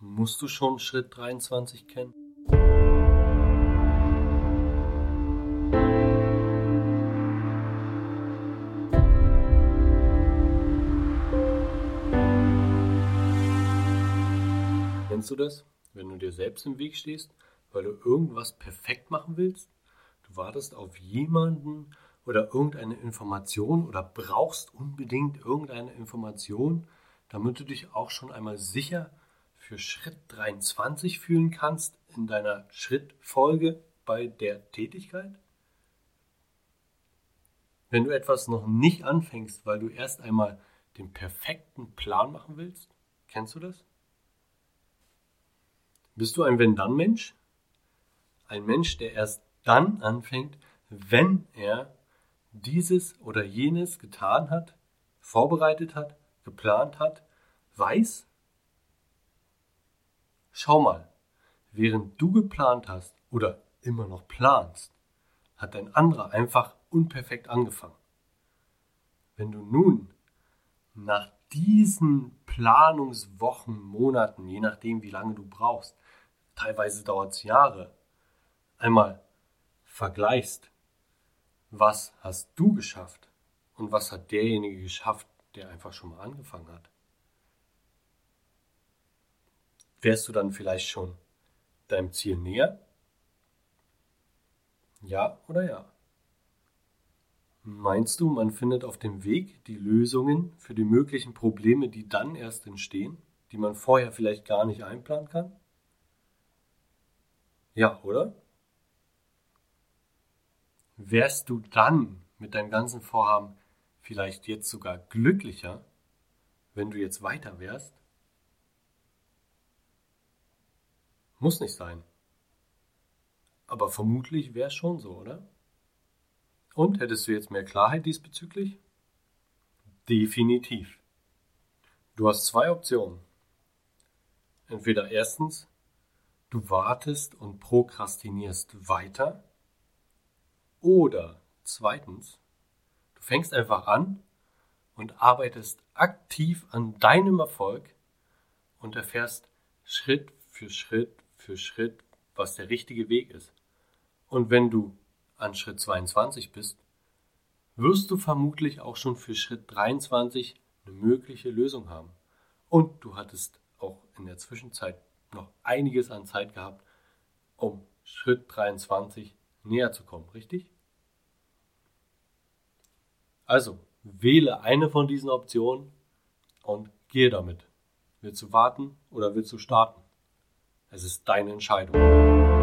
Musst du schon Schritt 23 kennen? Kennst du das, wenn du dir selbst im Weg stehst, weil du irgendwas perfekt machen willst? Du wartest auf jemanden oder irgendeine Information oder brauchst unbedingt irgendeine Information, damit du dich auch schon einmal sicher für Schritt 23 fühlen kannst in deiner Schrittfolge bei der Tätigkeit? Wenn du etwas noch nicht anfängst, weil du erst einmal den perfekten Plan machen willst, kennst du das? Bist du ein Wenn-Dann-Mensch? Ein Mensch, der erst dann anfängt, wenn er dieses oder jenes getan hat, vorbereitet hat, geplant hat, weiß? Schau mal, während du geplant hast oder immer noch planst, hat ein anderer einfach unperfekt angefangen. Wenn du nun nach diesen Planungswochen, Monaten, je nachdem wie lange du brauchst, teilweise dauert es Jahre, einmal vergleichst, was hast du geschafft und was hat derjenige geschafft, der einfach schon mal angefangen hat. Wärst du dann vielleicht schon deinem Ziel näher? Ja oder ja? Meinst du, man findet auf dem Weg die Lösungen für die möglichen Probleme, die dann erst entstehen, die man vorher vielleicht gar nicht einplanen kann? Ja, oder? wärst du dann mit deinem ganzen Vorhaben vielleicht jetzt sogar glücklicher, wenn du jetzt weiter wärst? Muss nicht sein. Aber vermutlich wäre es schon so, oder? Und hättest du jetzt mehr Klarheit diesbezüglich? Definitiv. Du hast zwei Optionen. Entweder erstens, du wartest und prokrastinierst weiter oder zweitens, du fängst einfach an und arbeitest aktiv an deinem Erfolg und erfährst Schritt für Schritt für Schritt, was der richtige Weg ist. Und wenn du an Schritt 22 bist, wirst du vermutlich auch schon für Schritt 23 eine mögliche Lösung haben. Und du hattest auch in der Zwischenzeit noch einiges an Zeit gehabt, um Schritt 23 näher zu kommen, richtig? Also, wähle eine von diesen Optionen und gehe damit. Willst du warten oder willst du starten? Es ist deine Entscheidung.